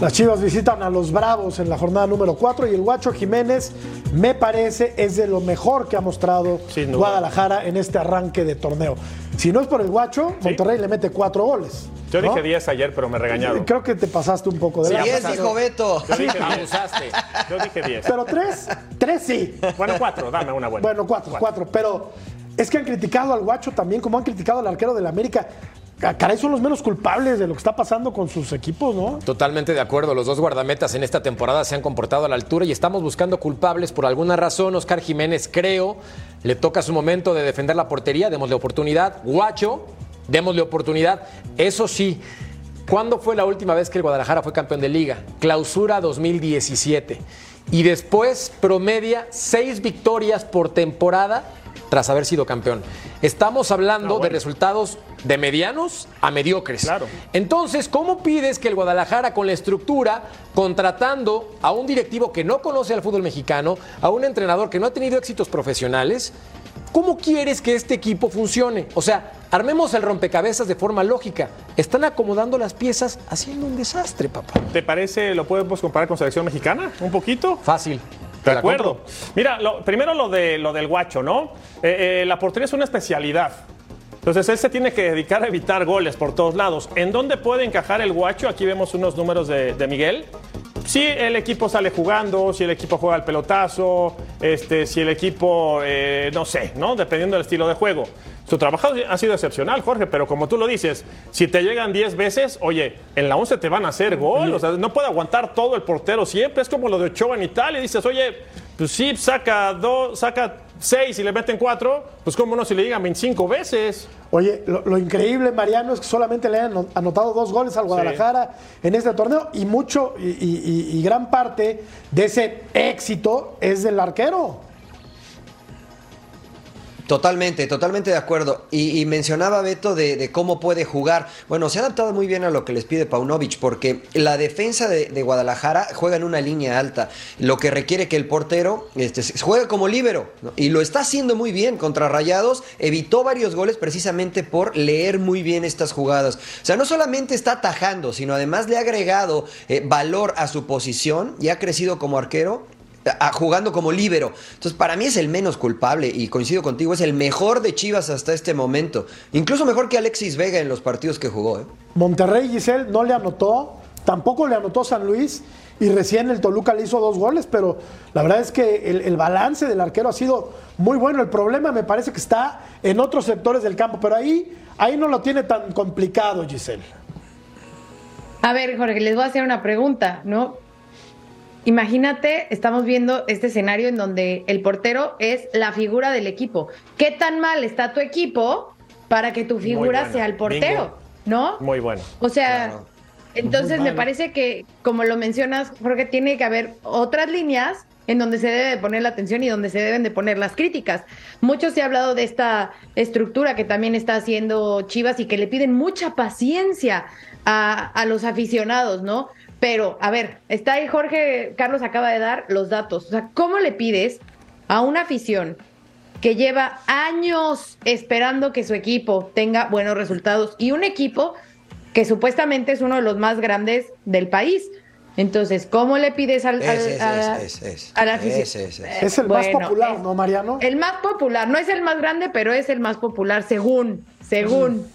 Las Chivas visitan a los Bravos en la jornada número 4 y el Guacho Jiménez, me parece, es de lo mejor que ha mostrado. Guadalajara en este arranque de torneo. Si no es por el Guacho, Monterrey le mete cuatro goles. Yo ¿no? dije 10 ayer, pero me regañaron. Creo que te pasaste un poco de Sí, la- Diez, dijo Beto. Yo dije 10. Abusaste. Yo dije 10. Pero tres, tres sí. Bueno, 4, dame una buena. Bueno, cuatro, cuatro. Pero es que han criticado al Guacho también, como han criticado al arquero del América. Ca- Caray, son los menos culpables de lo que está pasando con sus equipos, ¿no? Totalmente de acuerdo. Los dos guardametas en esta temporada se han comportado a la altura y estamos buscando culpables por alguna razón. Oscar Jiménez, creo, le toca su momento de defender la portería. Démosle oportunidad. Guacho, démosle oportunidad. Eso sí, ¿cuándo fue la última vez que el Guadalajara fue campeón de liga? Clausura 2017. Y después promedia seis victorias por temporada tras haber sido campeón. Estamos hablando No, bueno. de resultados de medianos a mediocres. Claro. Entonces, ¿cómo pides que el Guadalajara con la estructura, contratando a un directivo que no conoce al fútbol mexicano, a un entrenador que no ha tenido éxitos profesionales, ¿cómo quieres que este equipo funcione? O sea, armemos el rompecabezas de forma lógica. Están acomodando las piezas haciendo un desastre, papá. ¿Te parece, lo podemos comparar con selección mexicana? ¿Un poquito? Fácil. De acuerdo. compro. Mira, lo- primero lo, de, lo del guacho, ¿no? Eh, eh, la portería es una especialidad. Entonces él se tiene que dedicar a evitar goles por todos lados. ¿En dónde puede encajar el guacho? Aquí vemos unos números de, de Miguel. Si el equipo sale jugando, si el equipo juega al pelotazo, este, si el equipo, eh, no sé, ¿no? Dependiendo del estilo de juego. Su trabajo ha sido excepcional, Jorge, pero como tú lo dices, si te llegan 10 veces, oye, en la 11 te van a hacer gol. O sea, no puede aguantar todo el portero siempre. Es como lo de Ochoa en Italia. Dices, oye, pues sí, saca dos, saca seis y le meten cuatro, pues cómo no si le llegan 25 veces. Oye, lo, lo increíble, Mariano, es que solamente le han anotado dos goles al Guadalajara en este torneo y mucho y- y- y gran parte de ese éxito es del arquero. Totalmente, totalmente de acuerdo. Y, mencionaba Beto de, cómo puede jugar. Bueno, se ha adaptado muy bien a lo que les pide Paunovic, porque la defensa de, Guadalajara juega en una línea alta, lo que requiere que el portero este, juegue como líbero. Y lo está haciendo muy bien contra Rayados. Evitó varios goles precisamente por leer muy bien estas jugadas. O sea, no solamente está atajando, sino además le ha agregado eh, valor a su posición y ha crecido como arquero jugando como líbero. Entonces, para mí es el menos culpable y coincido contigo, es el mejor de Chivas hasta este momento. Incluso mejor que Alexis Vega en los partidos que jugó. ¿eh? Monterrey, Giselle, no le anotó, tampoco le anotó San Luis y recién el Toluca le hizo dos goles, pero la verdad es que el, el balance del arquero ha sido muy bueno. El problema me parece que está en otros sectores del campo, pero ahí, ahí no lo tiene tan complicado, Giselle. A ver, Jorge, les voy a hacer una pregunta, ¿no? Imagínate, estamos viendo este escenario en donde el portero es la figura del equipo. ¿Qué tan mal está tu equipo para que tu figura sea el portero? ¿No? Muy bueno. O sea, entonces me parece que, como lo mencionas, Jorge, tiene que haber otras líneas en donde se debe poner la atención y donde se deben de poner las críticas. Mucho se ha hablado de esta estructura que también está haciendo Chivas y que le piden mucha paciencia a, a los aficionados, ¿no? Pero, a ver, está ahí Jorge, Carlos acaba de dar los datos. O sea, ¿cómo le pides a una afición que lleva años esperando que su equipo tenga buenos resultados y un equipo que supuestamente es uno de los más grandes del país? Entonces, ¿cómo le pides al, es, a, la afición? Es, el más popular, ¿no, Mariano? El más popular, no es el más grande, pero es el más popular según, según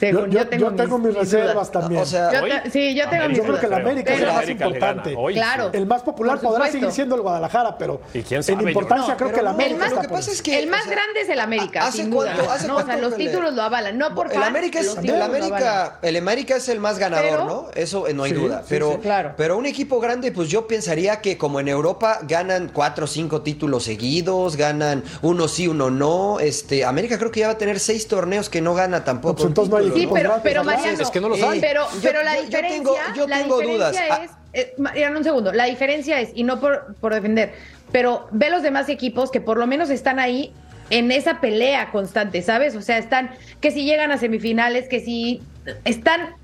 yo, tengo, mis, reservas también. O sea, sí, yo tengo mis Yo creo que el América es el más importante. claro. El más popular podrá seguir siendo el Guadalajara, pero en importancia creo que el América. lo que pasa es que el más grande es el América. ¿Hace sin cuánto? Hace no, o sea, los títulos lo avalan, no por el América es el América, el América es el más ganador, ¿no? Eso eh, no hay duda. Pero, pero un equipo grande, pues yo pensaría que como en Europa ganan cuatro o cinco títulos seguidos, ganan uno sí, uno no. Este, América creo que ya va a tener seis torneos que no gana tampoco. Pues entonces hay Sí, pero, pero Mariano, es que no lo sabe. Pero, pero la diferencia, yo tengo, dudas. es, eh, Mariano, un segundo, la diferencia es, y no por, por defender, pero ve los demás equipos que por lo menos están ahí en esa pelea constante, ¿sabes? O sea, están, que si llegan a semifinales, que si están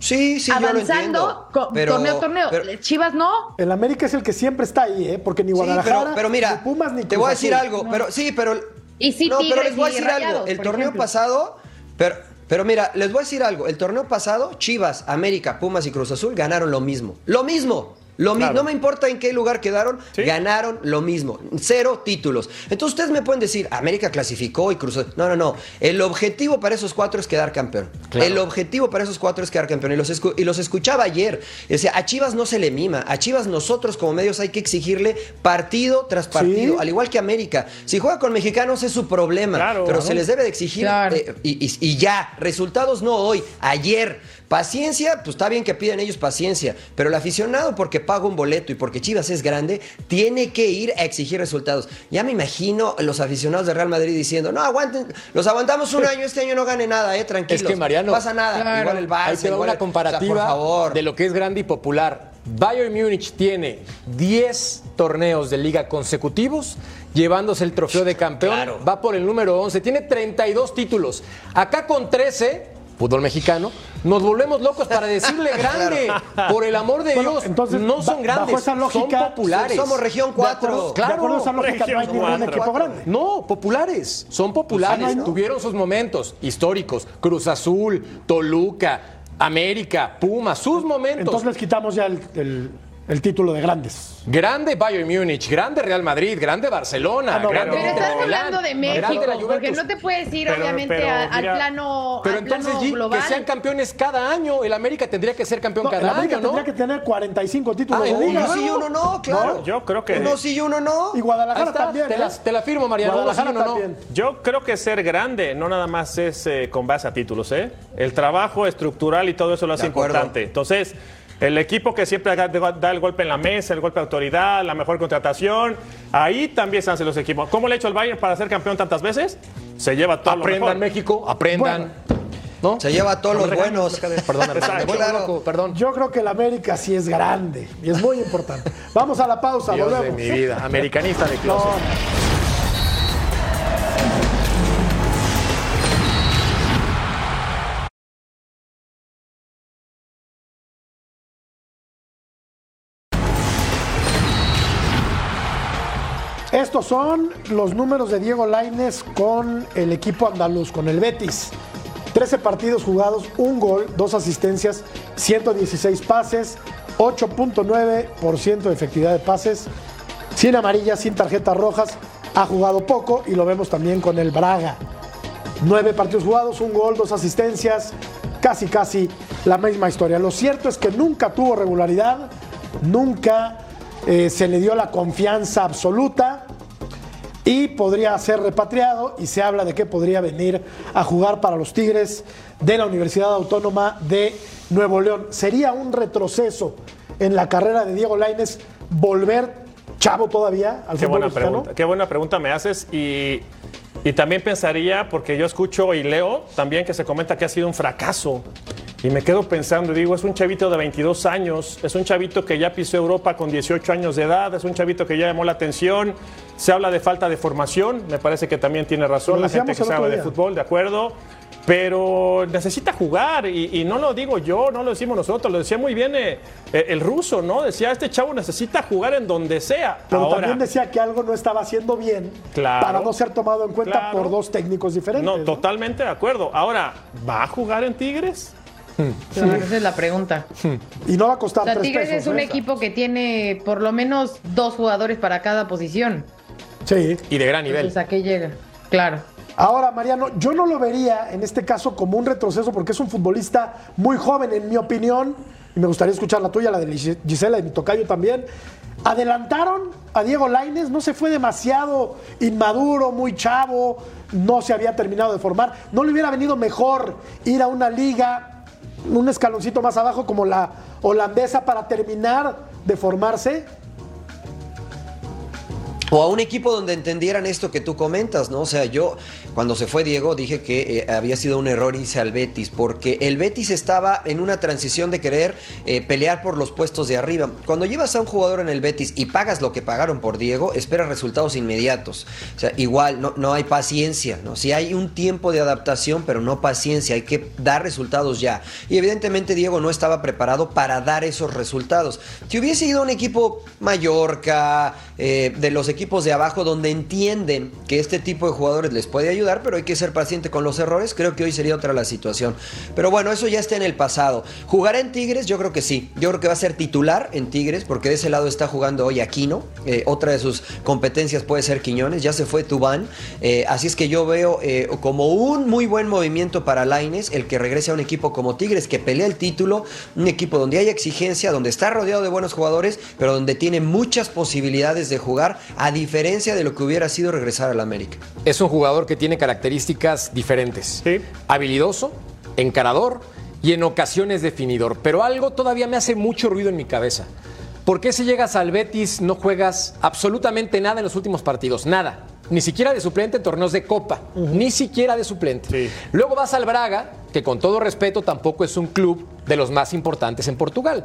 Sí, sí, avanzando pero, torneo torneo. Chivas no. El América es el que siempre está ahí, ¿eh? Porque ni Guadalajara, pero, mira, ni Pumas, ni Te voy a decir algo, pero sí, pero y sí, no, pero les voy a decir algo. El torneo pasado, pero pero mira, les voy a decir algo. El torneo pasado, Chivas, América, Pumas y Cruz Azul ganaron lo mismo. Lo mismo. Lo No me importa en qué lugar quedaron, ganaron lo mismo. Cero títulos. Entonces ustedes me pueden decir, América clasificó y cruzó. No, no, no. El objetivo para esos cuatro es quedar campeón. El objetivo para esos cuatro es quedar campeón. Y los, y los escuchaba ayer. Decía, a Chivas no se le mima. A Chivas nosotros como medios hay que exigirle partido tras partido. Al igual que América. Si juega con mexicanos es su problema. pero se les debe de exigir. Eh, y ya. Resultados no hoy. Ayer. Paciencia, pues está bien que piden ellos paciencia, pero el aficionado porque paga un boleto y porque Chivas es grande, tiene que ir a exigir resultados. Ya me imagino los aficionados de Real Madrid diciendo, no, aguanten, los aguantamos un año, este año no gane nada, eh, tranquilos. Es que Mariano, no pasa nada, igual el Barça. Que una comparativa de lo que es grande y popular. Bayern Múnich tiene 10 torneos de liga consecutivos, llevándose el trofeo de campeón, va por el número 11, tiene 32 títulos. Acá con 13 fútbol mexicano, nos volvemos locos para decirle grande. Por el amor de Dios, entonces, no son grandes, son populares. Somos región 4. claro, no hay equipo grande. No, populares, son populares. Tuvieron sus momentos históricos. Cruz Azul, Toluca, América, Puma, sus momentos. Entonces les quitamos ya el el título de grandes. Grande Bayern Múnich, grande Real Madrid, grande Barcelona, ah, grande Pero estás hablando de México, porque no te puedes ir obviamente al plano Pero entonces que sean campeones cada año, el América tendría que ser campeón cada América año, ¿no? tendría que tener 45 títulos de liga. Uno sí y uno no, claro. Yo creo que Uno sí y uno no. Y Guadalajara también. Te, ¿eh? te, la firmo, Mariano. Guadalajara no. Yo creo que ser grande no nada más es eh, con base a títulos, ¿eh? El trabajo estructural y todo eso lo hace importante. Entonces, el equipo que siempre da el golpe en la mesa, el golpe de autoridad, la mejor contratación, ahí también se hacen los equipos. ¿Cómo le ha hecho el Bayern para ser campeón tantas veces? Se lleva todo Aprendan México, aprendan. ¿No? Se lleva a todos los buenos. Perdón, perdón. Yo creo que el América sí es grande y es muy importante. Vamos a la pausa, Dios volvemos. de mi vida, americanista de closet. Estos son los números de Diego Laines con el equipo andaluz, con el Betis. 13 partidos jugados, un gol, dos asistencias, 116 pases, 8.9% de efectividad de pases, sin amarillas, sin tarjetas rojas. Ha jugado poco y lo vemos también con el Braga. Nueve partidos jugados, un gol, dos asistencias, casi casi la misma historia. Lo cierto es que nunca tuvo regularidad, nunca eh, se le dio la confianza absoluta y podría ser repatriado y se habla de que podría venir a jugar para los Tigres de la Universidad Autónoma de Nuevo León. Sería un retroceso en la carrera de Diego Laines volver chavo todavía al Qué buena mexicano. pregunta, qué buena pregunta me haces y, y también pensaría, porque yo escucho y leo también que se comenta que ha sido un fracaso. Y me quedo pensando, digo, es un chavito de 22 años, es un chavito que ya pisó Europa con 18 años de edad, es un chavito que ya llamó la atención, se habla de falta de formación, me parece que también tiene razón la gente que sabe de fútbol, de acuerdo, pero necesita jugar y, y no lo digo yo, no lo decimos nosotros, lo decía muy bien eh, eh, el ruso, ¿no? Decía, este chavo necesita jugar en donde sea. Pero Ahora, también decía que algo no estaba haciendo bien Claro. para no ser tomado en cuenta Claro. por dos técnicos diferentes. No, ¿no? totalmente de acuerdo. Ahora, ¿va a jugar en Tigres? Claro, esa es la pregunta. Y no va a costar O sea, tres Tigres pesos, es un ¿eh? equipo que tiene por lo menos dos jugadores para cada posición. Sí. Y de gran nivel. Entonces, ¿a qué llega? Claro. Ahora, Mariano, yo no lo vería en este caso como un retroceso porque es un futbolista muy joven, en mi opinión, y me gustaría escuchar la tuya, la de Gis- Gisela y mi tocayo también. Adelantaron a Diego Laines, no se fue demasiado inmaduro, muy chavo, no se había terminado de formar. ¿No le hubiera venido mejor ir a una liga, un escaloncito más abajo como la holandesa para terminar de formarse? O a un equipo donde entendieran esto que tú comentas, ¿no? O sea, yo cuando se fue Diego dije que eh, había sido un error irse al Betis, porque el Betis estaba en una transición de querer eh, pelear por los puestos de arriba. Cuando llevas a un jugador en el Betis y pagas lo que pagaron por Diego, esperas resultados inmediatos. O sea, igual no, no hay paciencia, ¿no? Si hay un tiempo de adaptación, pero no paciencia, hay que dar resultados ya. Y evidentemente Diego no estaba preparado para dar esos resultados. Si hubiese ido a un equipo Mallorca, eh, de los equipos de abajo, donde entienden que este tipo de jugadores les puede ayudar, pero hay que ser paciente con los errores, creo que hoy sería otra la situación. Pero bueno, eso ya está en el pasado. ¿Jugará en Tigres? Yo creo que sí. Yo creo que va a ser titular en Tigres, porque de ese lado está jugando hoy Aquino. Eh, otra de sus competencias puede ser Quiñones, ya se fue Tubán. Eh, así es que yo veo eh, como un muy buen movimiento para Laines el que regrese a un equipo como Tigres, que pelea el título, un equipo donde hay exigencia, donde está rodeado de buenos jugadores, pero donde tiene muchas posibilidades de jugar, diferencia de lo que hubiera sido regresar al América. Es un jugador que tiene características diferentes. Habilidoso, encarador y en ocasiones definidor. Pero algo todavía me hace mucho ruido en mi cabeza. ¿Por qué si llegas al Betis no juegas absolutamente nada en los últimos partidos? Nada. Ni siquiera de suplente en torneos de copa. Ni siquiera de suplente. Luego vas al Braga, que con todo respeto tampoco es un club de los más importantes en Portugal.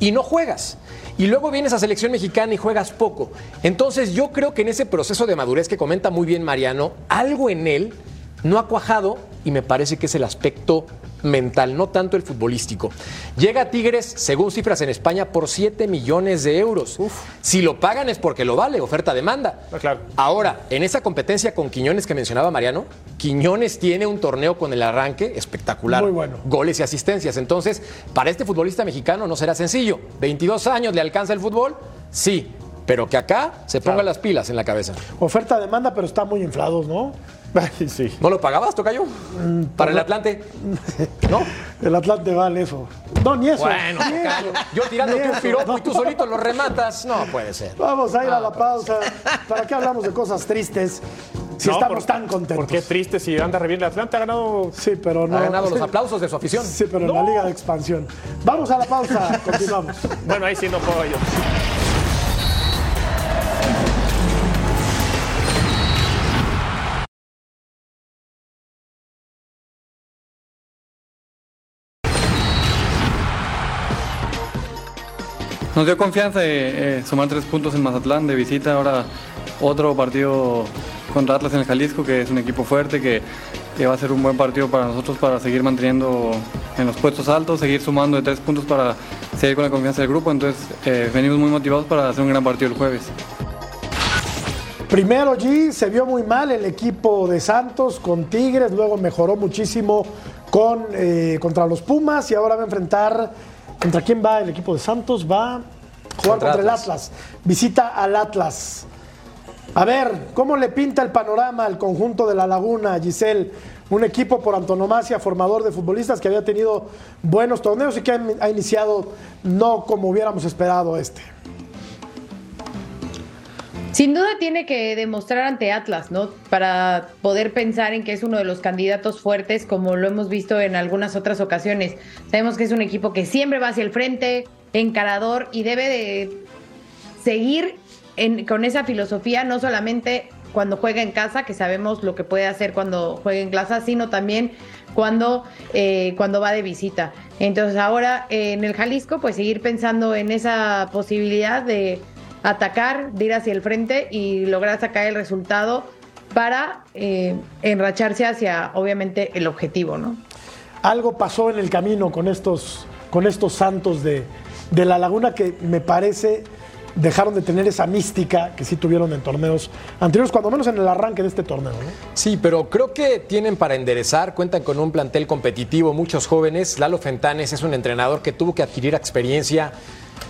Y no juegas. Y luego vienes a selección mexicana y juegas poco. Entonces yo creo que en ese proceso de madurez que comenta muy bien Mariano, algo en él no ha cuajado y me parece que es el aspecto mental, no tanto el futbolístico. Llega a Tigres, según cifras en España, por 7 millones de euros. Si lo pagan es porque lo vale, oferta-demanda. claro. Ahora, en esa competencia con Quiñones que mencionaba Mariano, Quiñones tiene un torneo con el arranque espectacular. Muy bueno. Goles y asistencias. Entonces, para este futbolista mexicano no será sencillo. 22 años, ¿le alcanza el fútbol? Sí. Pero que acá se ponga las pilas en la cabeza. Oferta demanda, pero está muy inflados, ¿no? Sí. ¿No lo pagabas, Tocayo? Para el Atlante. ¿No? El Atlante vale eso. No, ni eso. Bueno, Ni Tocayo. eso. Yo tirándote Ni un piropo no. y tú solito lo rematas. No puede ser. Vamos a ir a la pausa. ¿Para qué hablamos de cosas tristes si No, estamos por- tan contentos? Porque es triste si anda re bien el Atlante, ha ganado. Sí, pero no. Ha ganado los aplausos de su afición. Sí, pero en la Liga de Expansión. Vamos a la pausa. Continuamos. Bueno, ahí sí no puedo yo. Nos dio confianza de eh, sumar tres puntos en Mazatlán de visita. Ahora otro partido contra Atlas en el Jalisco, que es un equipo fuerte, que, que va a ser un buen partido para nosotros para seguir manteniendo en los puestos altos, seguir sumando de tres puntos para seguir con la confianza del grupo. Entonces eh, venimos muy motivados para hacer un gran partido el jueves. Primero G se vio muy mal el equipo de Santos con Tigres, luego mejoró muchísimo con, eh, contra los Pumas y ahora va a enfrentar. ¿Contra quién va el equipo de Santos? Va a jugar contra, el Atlas. Visita al Atlas. A ver, ¿cómo le pinta el panorama al conjunto de la Laguna, Giselle? Un equipo por antonomasia, formador de futbolistas que había tenido buenos torneos y que ha iniciado no como hubiéramos esperado este. Sin duda tiene que demostrar ante Atlas, ¿no? Para poder pensar en que es uno de los candidatos fuertes, como lo hemos visto en algunas otras ocasiones. Sabemos que es un equipo que siempre va hacia el frente, encarador y debe de seguir con esa filosofía, no solamente cuando juega en casa, que sabemos lo que puede hacer cuando juega en casa, sino también cuando, eh, cuando va de visita. Entonces ahora eh, en el Jalisco, pues seguir pensando en esa posibilidad de atacar, ir hacia el frente y lograr sacar el resultado para eh, enracharse hacia, obviamente, el objetivo, ¿no? Algo pasó en el camino con estos, con estos santos de, de la laguna que me parece dejaron de tener esa mística que sí tuvieron en torneos anteriores, cuando menos en el arranque de este torneo. ¿no? Sí, pero creo que tienen para enderezar, cuentan con un plantel competitivo, muchos jóvenes. Lalo Fentanes es un entrenador que tuvo que adquirir experiencia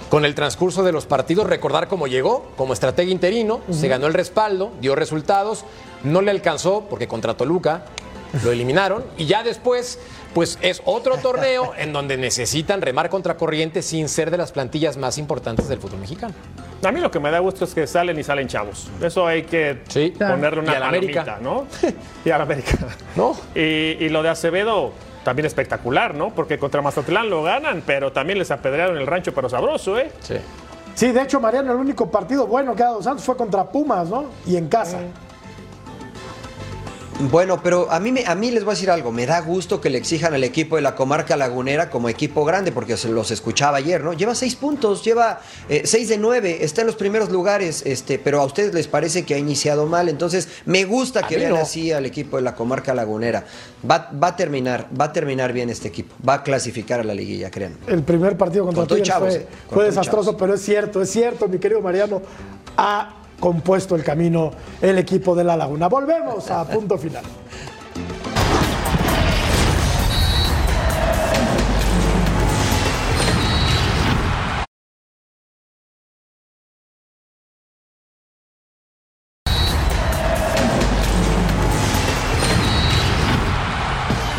con el transcurso de los partidos, recordar cómo llegó como estratega interino, se ganó el respaldo, dio resultados, no le alcanzó porque contra Toluca lo eliminaron y ya después pues es otro torneo en donde necesitan remar contra corriente sin ser de las plantillas más importantes del fútbol mexicano. A mí lo que me da gusto es que salen y salen chavos. Eso hay que ponerle una palomita, ¿no? y a la América. ¿No? y lo de Acevedo, también espectacular, ¿no? Porque contra Mazatlán lo ganan, pero también les apedrearon el rancho, pero sabroso, ¿eh? Sí. Sí, de hecho, Mariano, el único partido bueno que ha dado Santos fue contra Pumas, ¿no? Y en casa. Bueno, pero a mí, me, a mí les voy a decir algo. Me da gusto que le exijan al equipo de la comarca lagunera como equipo grande, porque se los escuchaba ayer, ¿no? Lleva seis puntos, lleva eh, seis de nueve, está en los primeros lugares, este, pero a ustedes les parece que ha iniciado mal. Entonces, me gusta que vean así al equipo de la comarca lagunera. Va, va, a terminar, va a terminar bien este equipo. Va a clasificar a la liguilla, crean. El primer partido contra Tigres fue, eh, fue desastroso, pero es cierto, es cierto, mi querido Mariano. A compuesto el camino el equipo de La Laguna. Volvemos a punto final.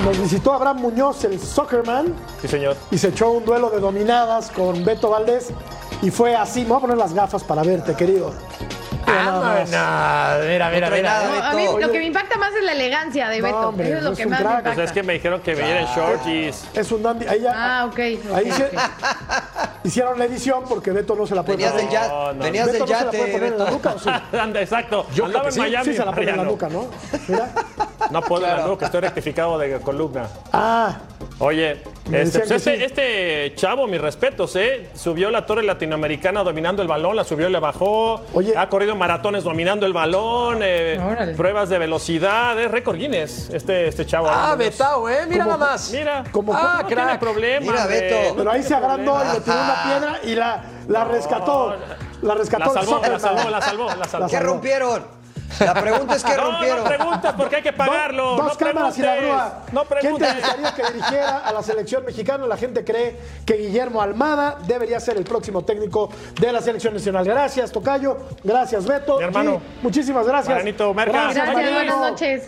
Nos visitó Abraham Muñoz, el soccerman. Sí, señor. Y se echó un duelo de dominadas con Beto Valdés. Y fue así. Me voy a poner las gafas para verte, querido. Ah, mira, mira, mira. a mí lo que me impacta más es la elegancia de Beto. Eso es lo que más me impacta. Pues es que me dijeron que me en shorts y... Es un dandy. Ahí ya, ah, ok. Ahí hicieron la edición porque Beto no se la puede Venías del yate. No, Venías del yate. No se la puede poner en la nuca, ¿o sí? Anda, exacto. Yo Andaba en Miami. Sí, se la pone en la nuca, ¿no? Mira. No puedo en la nuca, estoy rectificado de columna. Ah. Oye, este, pues este, este, chavo, mis respetos, ¿eh? Subió la torre latinoamericana dominando el balón, la subió y le bajó. Oye. Ha corrido maratones dominando el balón, eh, pruebas de velocidad, es récord Guinness, este, este chavo. Ah, Betao, ¿eh? Mira nada más. Mira, como, ah, no tiene problema. Mira, Beto. Pero ahí se agrandó y le tiró una piedra y la, la rescató. La rescató. La salvó, la salvó, la salvó, la salvó. ¿Qué rompieron? La pregunta es que rompieron. No, no preguntas porque hay que pagarlo. Dos, cámaras y la grúa. No ¿Quién te gustaría que dirigiera a la selección mexicana? La gente cree que Guillermo Almada debería ser el próximo técnico de la selección nacional. Gracias, Tocayo. Gracias, Beto. hermano. muchísimas gracias. Marianito Gracias, gracias buenas noches.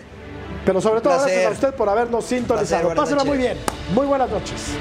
Pero sobre todo, gracias a usted por habernos sintonizado. Pásela muy bien. Muy buenas noches.